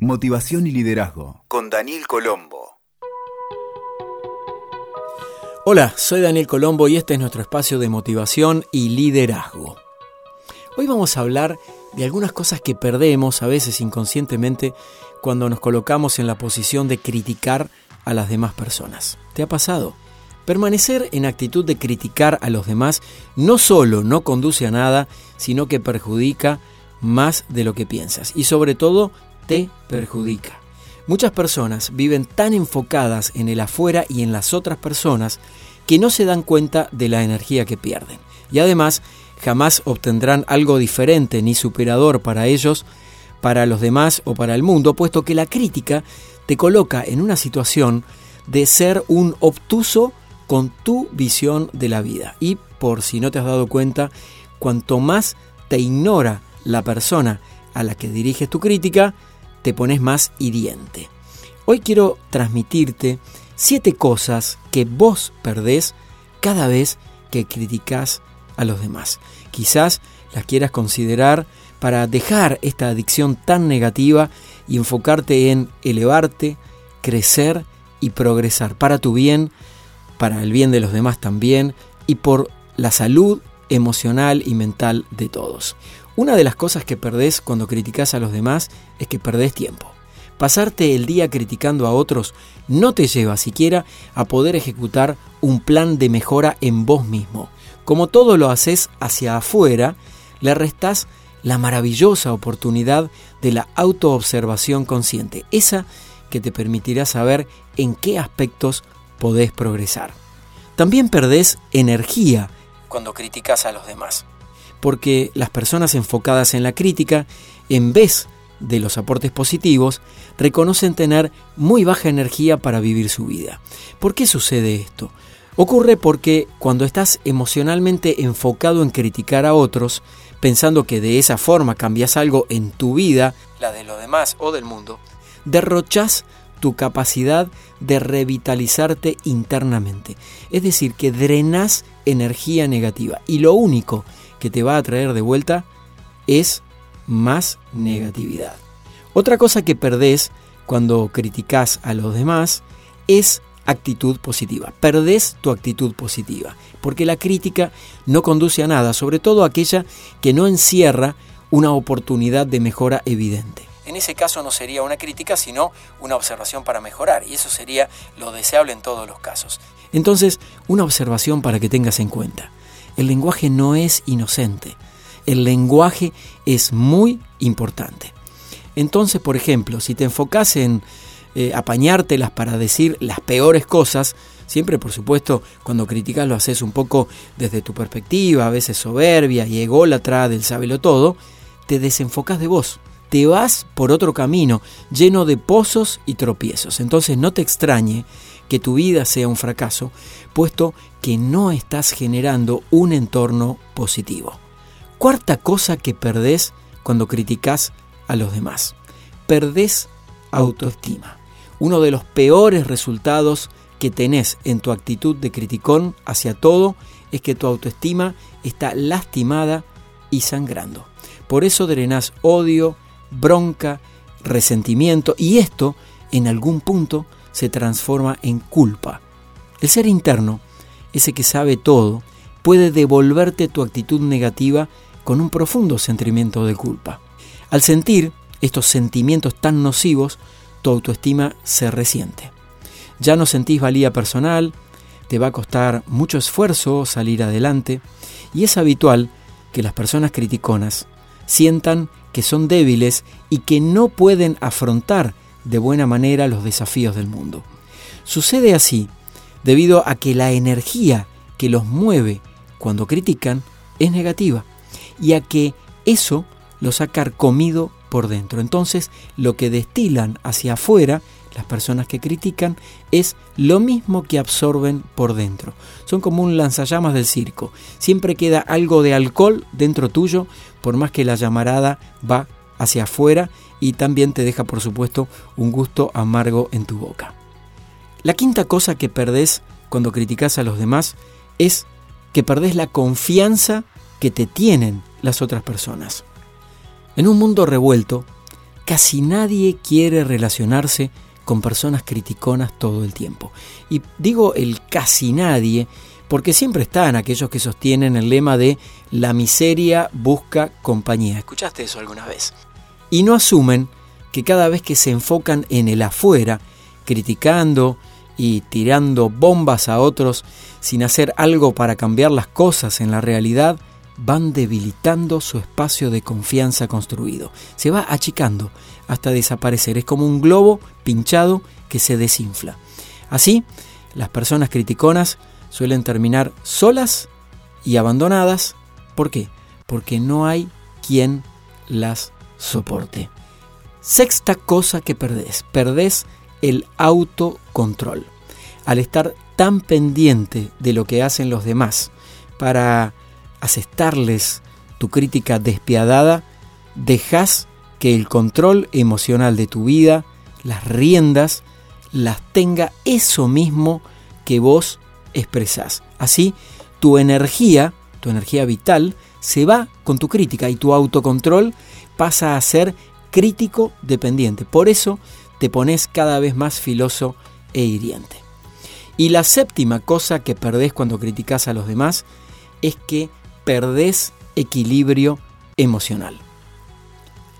Motivación y liderazgo con Daniel Colombo. Hola, soy Daniel Colombo y este es nuestro espacio de motivación y liderazgo. Hoy vamos a hablar de algunas cosas que perdemos a veces inconscientemente cuando nos colocamos en la posición de criticar a las demás personas. ¿Te ha pasado? Permanecer en actitud de criticar a los demás no solo no conduce a nada, sino que perjudica más de lo que piensas y sobre todo te perjudica. Muchas personas viven tan enfocadas en el afuera y en las otras personas que no se dan cuenta de la energía que pierden. Y además jamás obtendrán algo diferente ni superador para ellos, para los demás o para el mundo, puesto que la crítica te coloca en una situación de ser un obtuso con tu visión de la vida. Y por si no te has dado cuenta, cuanto más te ignora la persona a la que diriges tu crítica, te pones más hiriente. Hoy quiero transmitirte siete cosas que vos perdés cada vez que criticas a los demás. Quizás las quieras considerar para dejar esta adicción tan negativa y enfocarte en elevarte, crecer y progresar para tu bien, para el bien de los demás también y por la salud emocional y mental de todos. Una de las cosas que perdés cuando criticas a los demás es que perdés tiempo. Pasarte el día criticando a otros no te lleva siquiera a poder ejecutar un plan de mejora en vos mismo. Como todo lo haces hacia afuera, le restás la maravillosa oportunidad de la autoobservación consciente, esa que te permitirá saber en qué aspectos podés progresar. También perdés energía cuando criticas a los demás porque las personas enfocadas en la crítica, en vez de los aportes positivos, reconocen tener muy baja energía para vivir su vida. ¿Por qué sucede esto? Ocurre porque cuando estás emocionalmente enfocado en criticar a otros, pensando que de esa forma cambias algo en tu vida, la de los demás o del mundo, derrochas tu capacidad de revitalizarte internamente. Es decir, que drenas energía negativa. Y lo único que te va a traer de vuelta es más negatividad. Otra cosa que perdés cuando criticas a los demás es actitud positiva. Perdés tu actitud positiva, porque la crítica no conduce a nada, sobre todo aquella que no encierra una oportunidad de mejora evidente. En ese caso no sería una crítica, sino una observación para mejorar, y eso sería lo deseable en todos los casos. Entonces, una observación para que tengas en cuenta. El lenguaje no es inocente. El lenguaje es muy importante. Entonces, por ejemplo, si te enfocas en eh, apañártelas para decir las peores cosas, siempre por supuesto cuando criticas lo haces un poco desde tu perspectiva, a veces soberbia y ególatra del sábelo todo, te desenfocas de vos. Te vas por otro camino lleno de pozos y tropiezos. Entonces no te extrañe que tu vida sea un fracaso, puesto que no estás generando un entorno positivo. Cuarta cosa que perdés cuando criticas a los demás. Perdés autoestima. Uno de los peores resultados que tenés en tu actitud de criticón hacia todo es que tu autoestima está lastimada y sangrando. Por eso drenás odio, bronca, resentimiento y esto en algún punto se transforma en culpa. El ser interno, ese que sabe todo, puede devolverte tu actitud negativa con un profundo sentimiento de culpa. Al sentir estos sentimientos tan nocivos, tu autoestima se resiente. Ya no sentís valía personal, te va a costar mucho esfuerzo salir adelante y es habitual que las personas criticonas sientan que son débiles y que no pueden afrontar de buena manera los desafíos del mundo. Sucede así debido a que la energía que los mueve cuando critican es negativa y a que eso los ha carcomido por dentro. Entonces lo que destilan hacia afuera las personas que critican es lo mismo que absorben por dentro. Son como un lanzallamas del circo. Siempre queda algo de alcohol dentro tuyo, por más que la llamarada va hacia afuera y también te deja, por supuesto, un gusto amargo en tu boca. La quinta cosa que perdés cuando criticas a los demás es que perdés la confianza que te tienen las otras personas. En un mundo revuelto, casi nadie quiere relacionarse con personas criticonas todo el tiempo. Y digo el casi nadie porque siempre están aquellos que sostienen el lema de la miseria busca compañía. ¿Escuchaste eso alguna vez? Y no asumen que cada vez que se enfocan en el afuera, criticando y tirando bombas a otros sin hacer algo para cambiar las cosas en la realidad, van debilitando su espacio de confianza construido. Se va achicando hasta desaparecer. Es como un globo pinchado que se desinfla. Así, las personas criticonas suelen terminar solas y abandonadas. ¿Por qué? Porque no hay quien las soporte. Sexta cosa que perdés. Perdés el autocontrol. Al estar tan pendiente de lo que hacen los demás para asestarles tu crítica despiadada, dejas que el control emocional de tu vida, las riendas, las tenga eso mismo que vos expresás. Así, tu energía, tu energía vital, se va con tu crítica y tu autocontrol pasa a ser crítico dependiente. Por eso te pones cada vez más filoso e hiriente. Y la séptima cosa que perdés cuando criticas a los demás es que perdés equilibrio emocional.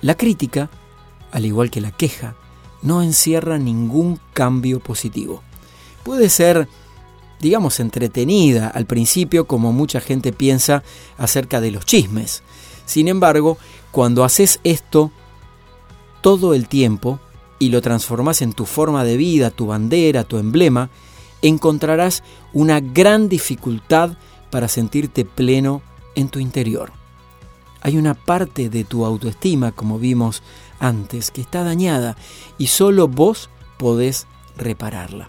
La crítica, al igual que la queja, no encierra ningún cambio positivo. Puede ser, digamos, entretenida al principio como mucha gente piensa acerca de los chismes. Sin embargo, cuando haces esto todo el tiempo y lo transformas en tu forma de vida, tu bandera, tu emblema, encontrarás una gran dificultad para sentirte pleno en tu interior. Hay una parte de tu autoestima, como vimos antes, que está dañada y solo vos podés repararla.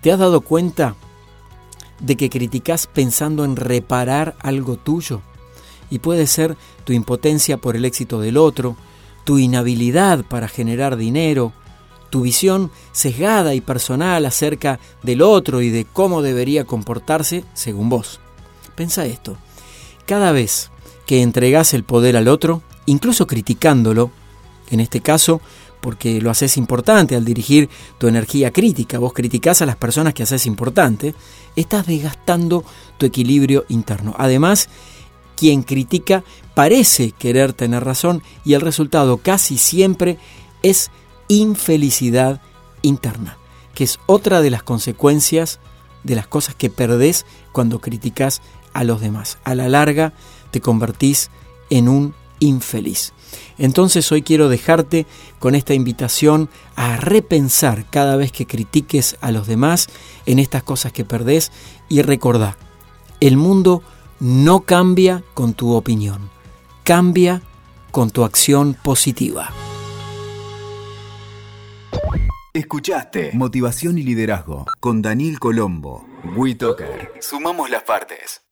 ¿Te has dado cuenta de que criticas pensando en reparar algo tuyo? Y puede ser tu impotencia por el éxito del otro, tu inhabilidad para generar dinero, tu visión sesgada y personal acerca del otro y de cómo debería comportarse según vos. Pensa esto. Cada vez que entregas el poder al otro, incluso criticándolo, en este caso porque lo haces importante al dirigir tu energía crítica, vos criticás a las personas que haces importante, estás desgastando tu equilibrio interno. Además, quien critica parece querer tener razón y el resultado casi siempre es infelicidad interna, que es otra de las consecuencias de las cosas que perdés cuando criticas a los demás. A la larga te convertís en un infeliz. Entonces hoy quiero dejarte con esta invitación a repensar cada vez que critiques a los demás en estas cosas que perdés y recordá, el mundo no cambia con tu opinión, cambia con tu acción positiva. Escuchaste Motivación y Liderazgo con Daniel Colombo. WeToker. Sumamos las partes.